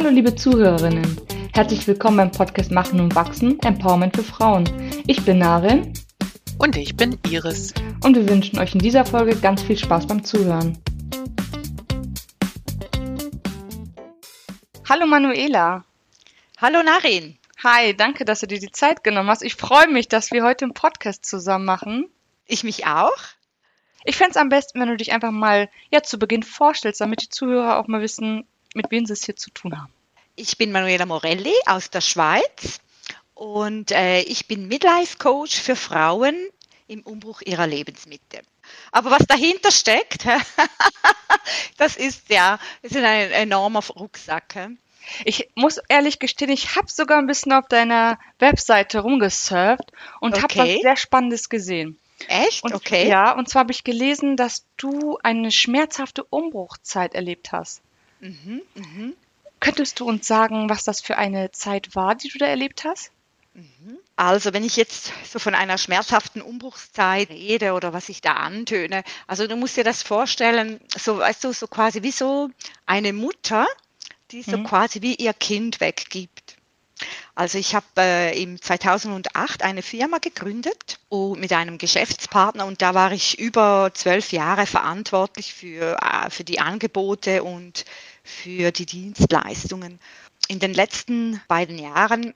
Hallo liebe Zuhörerinnen, herzlich willkommen beim Podcast Machen und Wachsen, Empowerment für Frauen. Ich bin Narin. Und ich bin Iris. Und wir wünschen euch in dieser Folge ganz viel Spaß beim Zuhören. Hallo Manuela. Hallo Narin. Hi, danke, dass du dir die Zeit genommen hast. Ich freue mich, dass wir heute einen Podcast zusammen machen. Ich mich auch. Ich fände es am besten, wenn du dich einfach mal ja, zu Beginn vorstellst, damit die Zuhörer auch mal wissen, mit wem sie es hier zu tun haben. Ich bin Manuela Morelli aus der Schweiz und äh, ich bin Midlife Coach für Frauen im Umbruch ihrer Lebensmitte. Aber was dahinter steckt, das ist ja, das ist ein enormer Rucksack. Ich muss ehrlich gestehen, ich habe sogar ein bisschen auf deiner Webseite rumgesurft und okay. habe was sehr Spannendes gesehen. Echt? Und, okay. Ja, und zwar habe ich gelesen, dass du eine schmerzhafte Umbruchzeit erlebt hast. Mhm, mh. Könntest du uns sagen, was das für eine Zeit war, die du da erlebt hast? Mhm. Also, wenn ich jetzt so von einer schmerzhaften Umbruchszeit rede oder was ich da antöne, also du musst dir das vorstellen, so weißt du, so quasi wie so eine Mutter, die so mhm. quasi wie ihr Kind weggibt. Also ich habe äh, im 2008 eine Firma gegründet mit einem Geschäftspartner und da war ich über zwölf Jahre verantwortlich für, äh, für die Angebote und für die Dienstleistungen. In den letzten beiden Jahren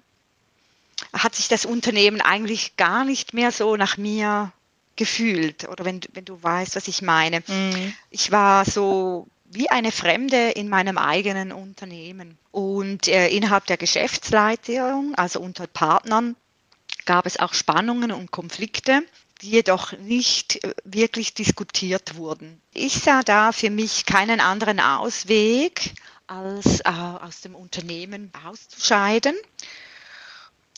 hat sich das Unternehmen eigentlich gar nicht mehr so nach mir gefühlt oder wenn, wenn du weißt, was ich meine. Mhm. Ich war so wie eine Fremde in meinem eigenen Unternehmen. Und äh, innerhalb der Geschäftsleitung, also unter Partnern, gab es auch Spannungen und Konflikte, jedoch nicht äh, wirklich diskutiert wurden. Ich sah da für mich keinen anderen Ausweg, als äh, aus dem Unternehmen auszuscheiden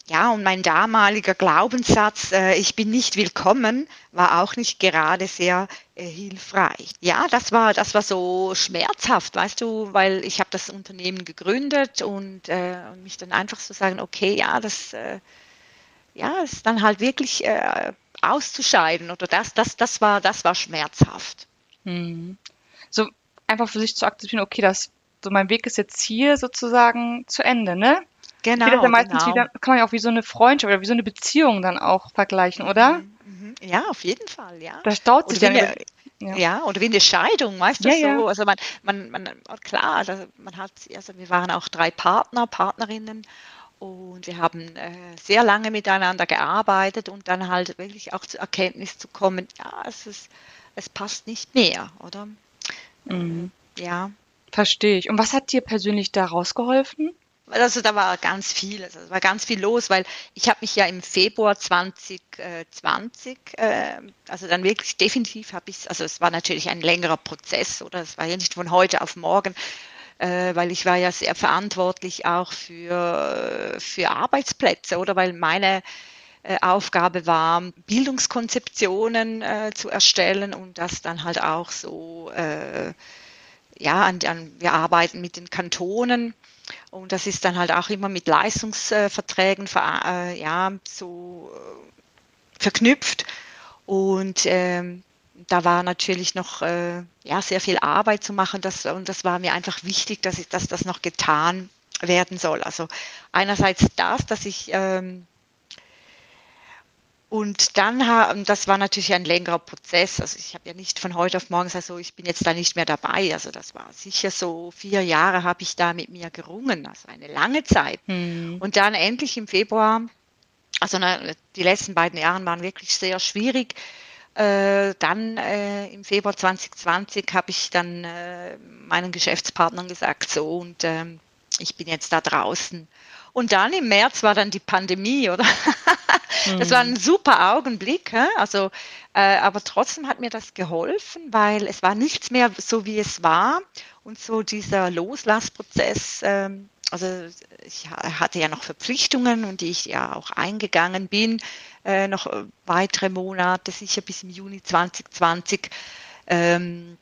ja, und mein damaliger Glaubenssatz, äh, ich bin nicht willkommen, war auch nicht gerade sehr äh, hilfreich. Ja, das war, das war so schmerzhaft, weißt du, weil ich habe das Unternehmen gegründet und, äh, und mich dann einfach so sagen, okay, ja, das, äh, ja, ist dann halt wirklich äh, auszuscheiden oder das, das, das war, das war schmerzhaft. Hm. So einfach für sich zu akzeptieren, okay, das, so mein Weg ist jetzt hier sozusagen zu Ende, ne? Genau. Das ja meistens genau. wieder, kann man ja auch wie so eine Freundschaft oder wie so eine Beziehung dann auch vergleichen, oder? Mhm, mhm. Ja, auf jeden Fall, ja. Das staut sich ja, eine, ja. ja. oder wie eine Scheidung, weißt du ja, so. Ja. Also man, man, man, klar, also man hat, also wir waren auch drei Partner, Partnerinnen und wir haben äh, sehr lange miteinander gearbeitet und dann halt wirklich auch zur Erkenntnis zu kommen, ja, es ist, es passt nicht mehr, oder? Mhm. Ja. Verstehe ich. Und was hat dir persönlich da rausgeholfen? Also da war ganz viel, also da war ganz viel los, weil ich habe mich ja im Februar 2020, äh, also dann wirklich definitiv habe ich, also es war natürlich ein längerer Prozess oder es war ja nicht von heute auf morgen, äh, weil ich war ja sehr verantwortlich auch für, für Arbeitsplätze oder weil meine äh, Aufgabe war, Bildungskonzeptionen äh, zu erstellen und das dann halt auch so, äh, ja, an, an, wir arbeiten mit den Kantonen und das ist dann halt auch immer mit Leistungsverträgen äh, ja, so verknüpft. Und ähm, da war natürlich noch äh, ja, sehr viel Arbeit zu machen. Das, und das war mir einfach wichtig, dass, ich, dass das noch getan werden soll. Also einerseits das, dass ich ähm, und dann, das war natürlich ein längerer Prozess. Also ich habe ja nicht von heute auf morgen gesagt, so, ich bin jetzt da nicht mehr dabei. Also das war sicher so vier Jahre habe ich da mit mir gerungen, also eine lange Zeit. Mhm. Und dann endlich im Februar, also die letzten beiden Jahre waren wirklich sehr schwierig. Äh, dann äh, im Februar 2020 habe ich dann äh, meinen Geschäftspartnern gesagt, so und ähm, ich bin jetzt da draußen. Und dann im März war dann die Pandemie, oder? Das war ein mhm. super Augenblick. Also, äh, aber trotzdem hat mir das geholfen, weil es war nichts mehr so, wie es war. Und so dieser Loslassprozess, ähm, also ich hatte ja noch Verpflichtungen und die ich ja auch eingegangen bin, äh, noch weitere Monate, sicher bis im Juni 2020. Ähm,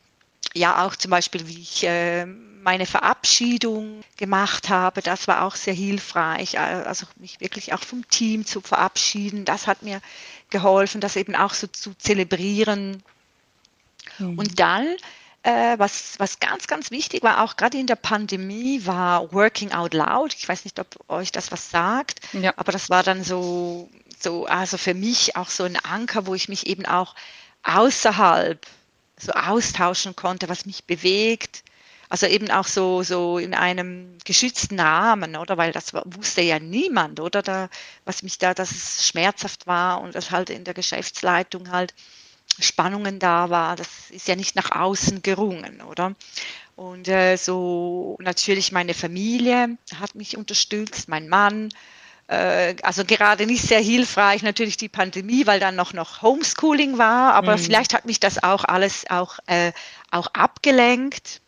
ja, auch zum Beispiel, wie ich äh, meine Verabschiedung gemacht habe, das war auch sehr hilfreich. Äh, also mich wirklich auch vom Team zu verabschieden, das hat mir geholfen, das eben auch so zu zelebrieren. Mhm. Und dann äh, was, was ganz, ganz wichtig war, auch gerade in der Pandemie, war Working Out Loud. Ich weiß nicht, ob euch das was sagt, ja. aber das war dann so, so, also für mich auch so ein Anker, wo ich mich eben auch außerhalb so austauschen konnte, was mich bewegt. Also eben auch so, so in einem geschützten Rahmen, oder? Weil das wusste ja niemand, oder? Da, was mich da, dass es schmerzhaft war und das halt in der Geschäftsleitung halt Spannungen da war. Das ist ja nicht nach außen gerungen, oder? Und äh, so natürlich meine Familie hat mich unterstützt, mein Mann. Äh, also gerade nicht sehr hilfreich natürlich die Pandemie, weil dann noch noch Homeschooling war. Aber mhm. vielleicht hat mich das auch alles auch äh, auch abgelenkt.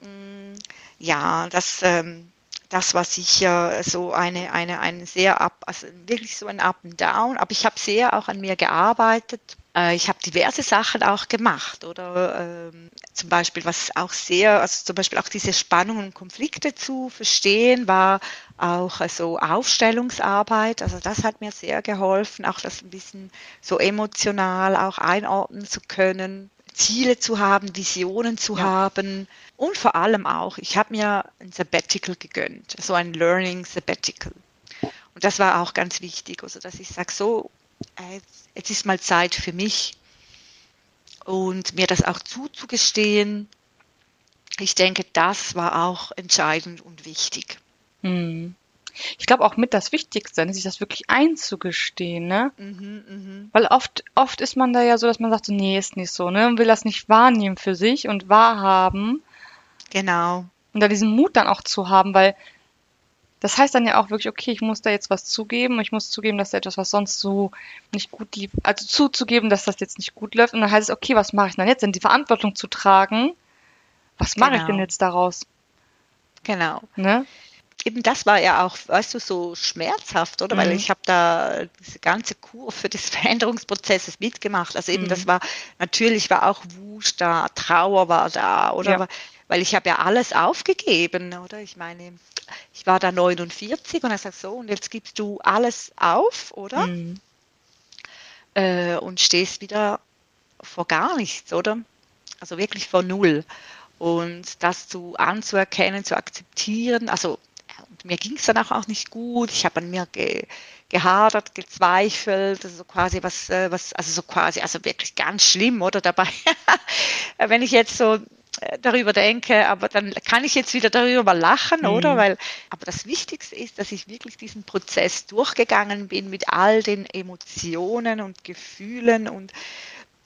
Mm, ja, das ähm, das war sicher so eine, eine, ein sehr ab, also wirklich so ein Up and Down. Aber ich habe sehr auch an mir gearbeitet äh, ich habe diverse Sachen auch gemacht oder ähm, zum Beispiel, was auch sehr, also zum Beispiel auch diese Spannungen und Konflikte zu verstehen, war auch so Aufstellungsarbeit. Also das hat mir sehr geholfen, auch das ein bisschen so emotional auch einordnen zu können, Ziele zu haben, Visionen zu ja. haben und vor allem auch, ich habe mir ein Sabbatical gegönnt, so ein Learning Sabbatical. Und das war auch ganz wichtig, also dass ich sage, so äh, jetzt ist mal Zeit für mich und mir das auch zuzugestehen. Ich denke, das war auch entscheidend und wichtig. Hm. Ich glaube auch mit das Wichtigste, sich das wirklich einzugestehen, ne? Mhm, mh. Weil oft, oft ist man da ja so, dass man sagt, so, nee, ist nicht so, ne? Und will das nicht wahrnehmen für sich und wahrhaben. Genau. Und da diesen Mut dann auch zu haben, weil das heißt dann ja auch wirklich, okay, ich muss da jetzt was zugeben, ich muss zugeben, dass da etwas, was sonst so nicht gut lief, also zuzugeben, dass das jetzt nicht gut läuft. Und dann heißt es, okay, was mache ich denn jetzt? Denn die Verantwortung zu tragen, was mache genau. ich denn genau. jetzt daraus? Genau. Ne? Eben das war ja auch, weißt du, so schmerzhaft, oder? Mhm. Weil ich habe da diese ganze Kur für des Veränderungsprozesses mitgemacht. Also eben, mhm. das war, natürlich war auch Wut da, Trauer war da, oder? Ja. Weil ich habe ja alles aufgegeben, oder? Ich meine, ich war da 49 und er sagt so, und jetzt gibst du alles auf, oder? Mhm. Äh, und stehst wieder vor gar nichts, oder? Also wirklich vor Null. Und das zu anzuerkennen, zu akzeptieren, also mir ging es dann auch, nicht gut. Ich habe an mir ge, gehadert, gezweifelt, also so quasi was, äh, was, also so quasi, also wirklich ganz schlimm, oder dabei, wenn ich jetzt so äh, darüber denke, aber dann kann ich jetzt wieder darüber lachen, mhm. oder? Weil, aber das Wichtigste ist, dass ich wirklich diesen Prozess durchgegangen bin mit all den Emotionen und Gefühlen und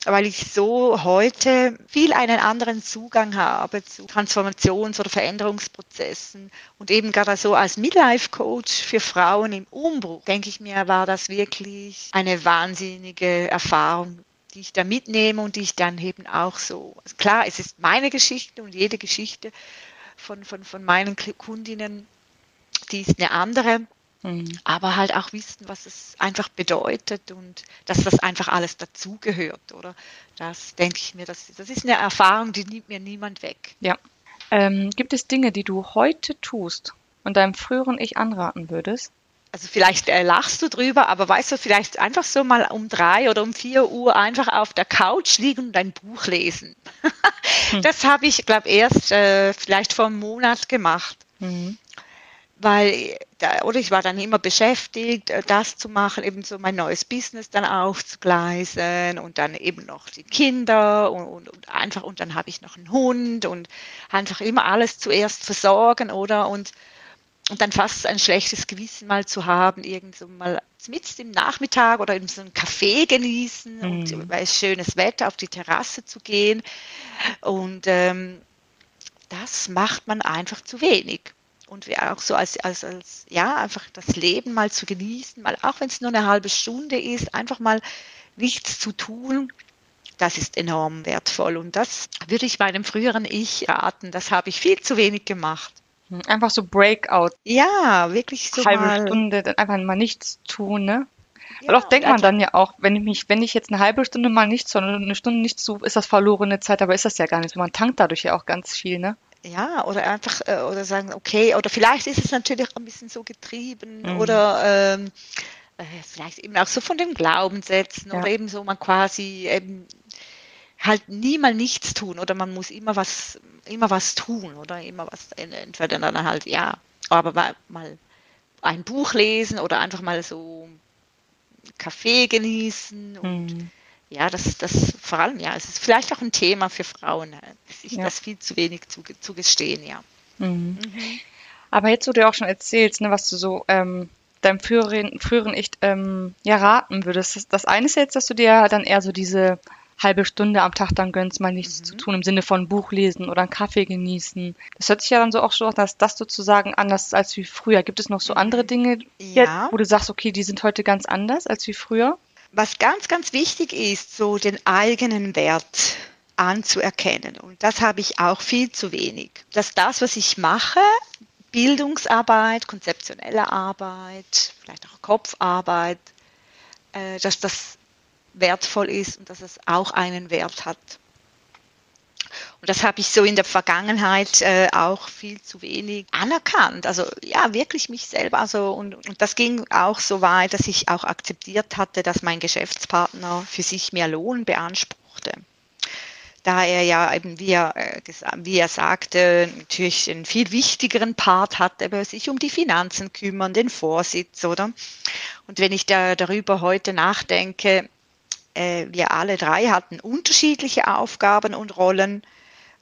weil ich so heute viel einen anderen Zugang habe zu Transformations- oder Veränderungsprozessen und eben gerade so als Midlife-Coach für Frauen im Umbruch, denke ich mir, war das wirklich eine wahnsinnige Erfahrung, die ich da mitnehme und die ich dann eben auch so, also klar, es ist meine Geschichte und jede Geschichte von, von, von meinen Kundinnen, die ist eine andere, mhm. aber halt auch wissen, was es einfach bedeutet und dass das einfach alles dazugehört, oder? Das denke ich mir, das, das ist eine Erfahrung, die nimmt mir niemand weg. Ja. Ähm, gibt es Dinge, die du heute tust und deinem früheren Ich anraten würdest? also vielleicht äh, lachst du drüber, aber weißt du, vielleicht einfach so mal um drei oder um vier Uhr einfach auf der Couch liegen und ein Buch lesen. hm. Das habe ich, glaube erst äh, vielleicht vor einem Monat gemacht. Mhm. Weil, oder ich war dann immer beschäftigt, äh, das zu machen, eben so mein neues Business dann aufzugleisen und dann eben noch die Kinder und, und, und einfach, und dann habe ich noch einen Hund und einfach immer alles zuerst versorgen, oder? Und und dann fast ein schlechtes Gewissen mal zu haben, irgend so mal mit im Nachmittag oder in so einem Café genießen mhm. und bei schönes Wetter auf die Terrasse zu gehen. Und ähm, das macht man einfach zu wenig. Und auch so als, als, als, ja, einfach das Leben mal zu genießen, mal auch wenn es nur eine halbe Stunde ist, einfach mal nichts zu tun, das ist enorm wertvoll. Und das würde ich meinem früheren Ich raten. Das habe ich viel zu wenig gemacht. Einfach so Breakout. Ja, wirklich so halbe mal. Stunde, dann einfach mal nichts tun, ne? Ja, Weil oft denkt man dann ja auch, wenn ich mich, wenn ich jetzt eine halbe Stunde mal nichts, sondern eine Stunde nichts tue, ist das verlorene Zeit, aber ist das ja gar nicht. Man tankt dadurch ja auch ganz viel, ne? Ja, oder einfach, äh, oder sagen, okay, oder vielleicht ist es natürlich auch ein bisschen so getrieben mhm. oder ähm, äh, vielleicht eben auch so von den Glaubenssätzen ja. oder eben so man quasi eben halt nie mal nichts tun oder man muss immer was, immer was tun oder immer was, entweder dann halt, ja, aber mal ein Buch lesen oder einfach mal so Kaffee genießen und mhm. Ja, das, das vor allem, ja, es ist vielleicht auch ein Thema für Frauen, sich ja. das viel zu wenig zu, zu gestehen, ja. Mhm. Mhm. Aber jetzt, wo du auch schon erzählst, ne, was du so ähm, deinem früheren, früheren Ich ähm, ja raten würdest. Das, das eine ist jetzt, dass du dir dann eher so diese halbe Stunde am Tag dann gönnst, mal nichts mhm. zu tun, im Sinne von Buch lesen oder einen Kaffee genießen. Das hört sich ja dann so auch schon, dass das sozusagen anders ist als wie früher. Gibt es noch so andere Dinge, ja. jetzt, wo du sagst, okay, die sind heute ganz anders als wie früher? Was ganz, ganz wichtig ist, so den eigenen Wert anzuerkennen. Und das habe ich auch viel zu wenig. Dass das, was ich mache, Bildungsarbeit, konzeptionelle Arbeit, vielleicht auch Kopfarbeit, äh, dass das wertvoll ist und dass es auch einen Wert hat. Und das habe ich so in der Vergangenheit äh, auch viel zu wenig anerkannt. Also ja, wirklich mich selber. Also und, und das ging auch so weit, dass ich auch akzeptiert hatte, dass mein Geschäftspartner für sich mehr Lohn beanspruchte da er ja eben, wie er, äh, wie er sagte, natürlich einen viel wichtigeren Part hat, aber sich um die Finanzen kümmern, den Vorsitz, oder? Und wenn ich da darüber heute nachdenke, äh, wir alle drei hatten unterschiedliche Aufgaben und Rollen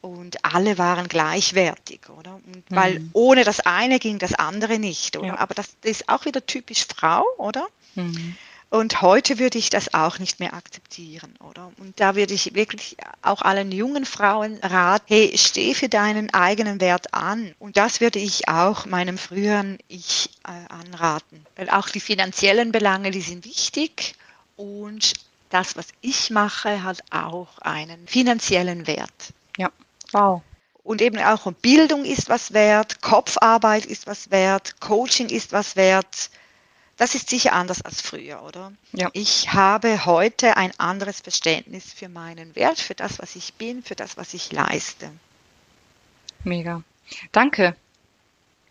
und alle waren gleichwertig, oder? Und mhm. weil ohne das eine ging das andere nicht, oder? Ja. Aber das ist auch wieder typisch Frau, oder? Mhm. Und heute würde ich das auch nicht mehr akzeptieren, oder? Und da würde ich wirklich auch allen jungen Frauen raten, hey, steh für deinen eigenen Wert an. Und das würde ich auch meinem früheren Ich äh, anraten. Weil auch die finanziellen Belange, die sind wichtig und das, was ich mache, hat auch einen finanziellen Wert. Ja, wow. Und eben auch Bildung ist was wert, Kopfarbeit ist was wert, Coaching ist was wert, das ist sicher anders als früher, oder? Ja. Ich habe heute ein anderes Verständnis für meinen Wert, für das, was ich bin, für das, was ich leiste. Mega. Danke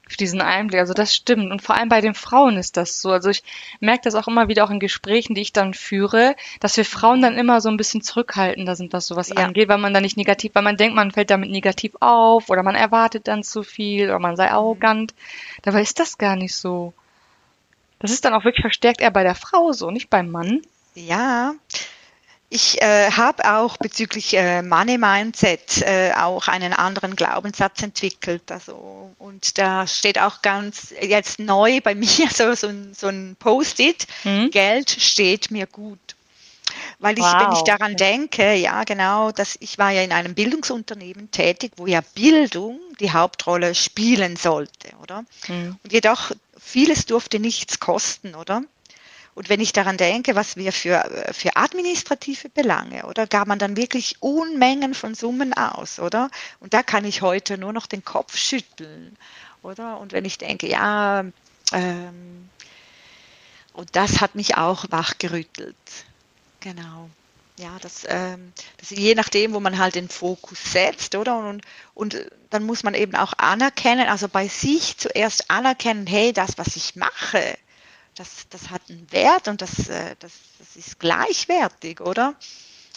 für diesen Einblick. Also das stimmt. Und vor allem bei den Frauen ist das so. Also ich merke das auch immer wieder auch in Gesprächen, die ich dann führe, dass wir Frauen dann immer so ein bisschen zurückhaltender sind, was sowas ja. angeht, weil man dann nicht negativ, weil man denkt, man fällt damit negativ auf oder man erwartet dann zu viel oder man sei mhm. arrogant. Dabei ist das gar nicht so. Das ist dann auch wirklich verstärkt eher bei der Frau so, nicht beim Mann. Ja, ich äh, habe auch bezüglich äh, Money Mindset äh, auch einen anderen Glaubenssatz entwickelt. Also und da steht auch ganz jetzt neu bei mir so, so, ein, so ein Post-it: mhm. Geld steht mir gut. Weil ich, wow. wenn ich daran denke, ja genau, dass ich war ja in einem Bildungsunternehmen tätig, wo ja Bildung die Hauptrolle spielen sollte, oder? Mhm. Und jedoch vieles durfte nichts kosten, oder? Und wenn ich daran denke, was wir für, für administrative Belange, oder gab man dann wirklich Unmengen von Summen aus, oder? Und da kann ich heute nur noch den Kopf schütteln, oder? Und wenn ich denke, ja, ähm, und das hat mich auch wachgerüttelt. Genau. Ja, das, ähm, das je nachdem, wo man halt den Fokus setzt, oder? Und, und dann muss man eben auch anerkennen, also bei sich zuerst anerkennen, hey, das, was ich mache, das, das hat einen Wert und das, äh, das, das ist gleichwertig, oder?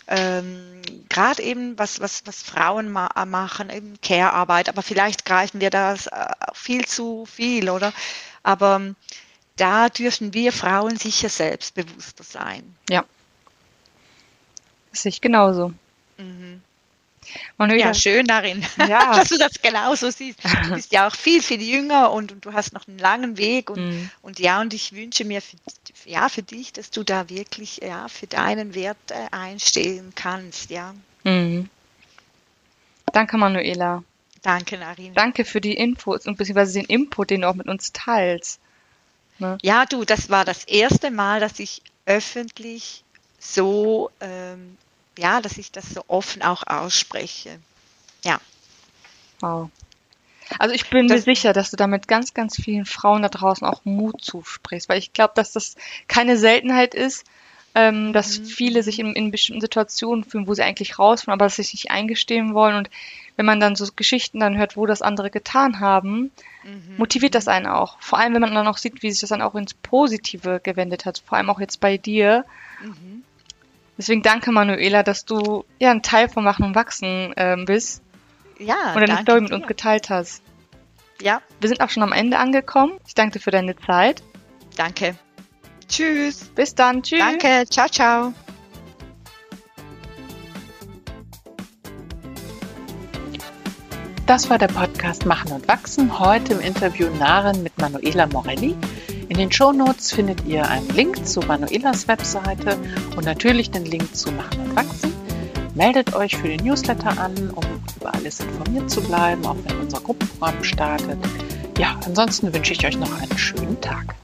Ähm, Gerade eben, was, was, was Frauen ma machen, eben Care-Arbeit, aber vielleicht greifen wir das äh, viel zu viel, oder? Aber da dürfen wir Frauen sicher selbstbewusster sein. Ja, das sehe ich genauso. Mhm. Ja, schön darin, ja. dass du das genauso siehst. Du bist ja auch viel, viel jünger und, und du hast noch einen langen Weg und, mhm. und ja, und ich wünsche mir für, ja, für dich, dass du da wirklich ja, für deinen Wert äh, einstehen kannst, ja. Mhm. Danke, Manuela. Danke, Narin. Danke für die Infos und beziehungsweise den Input, den du auch mit uns teilst. Ne? Ja, du, das war das erste Mal, dass ich öffentlich so ähm, ja, dass ich das so offen auch ausspreche. Ja. Wow. Also ich bin das, mir sicher, dass du damit ganz, ganz vielen Frauen da draußen auch Mut zusprichst, weil ich glaube, dass das keine Seltenheit ist, ähm, dass mhm. viele sich in, in, bestimmten Situationen fühlen, wo sie eigentlich rausfallen, aber dass sie sich nicht eingestehen wollen. Und wenn man dann so Geschichten dann hört, wo das andere getan haben, mhm. motiviert das einen auch. Vor allem, wenn man dann auch sieht, wie sich das dann auch ins Positive gewendet hat. Vor allem auch jetzt bei dir. Mhm Deswegen danke, Manuela, dass du ja ein Teil von Machen und Wachsen ähm, bist Ja, und deine Story mit dir. uns geteilt hast. Ja, Wir sind auch schon am Ende angekommen. Ich danke dir für deine Zeit. danke. Tschüss. Bis dann. Tschüss. Danke. Ciao, ciao. Das war der Podcast Machen und Wachsen. Heute im Interview Naren mit Manuela Morelli. In den Shownotes findet ihr einen Link zu Manuelas Webseite und natürlich den Link zu Machen und Wachsen. Meldet euch für den Newsletter an, um über alles informiert zu bleiben, auch wenn unser Gruppenprogramm startet. Ja, ansonsten wünsche ich euch noch einen schönen Tag.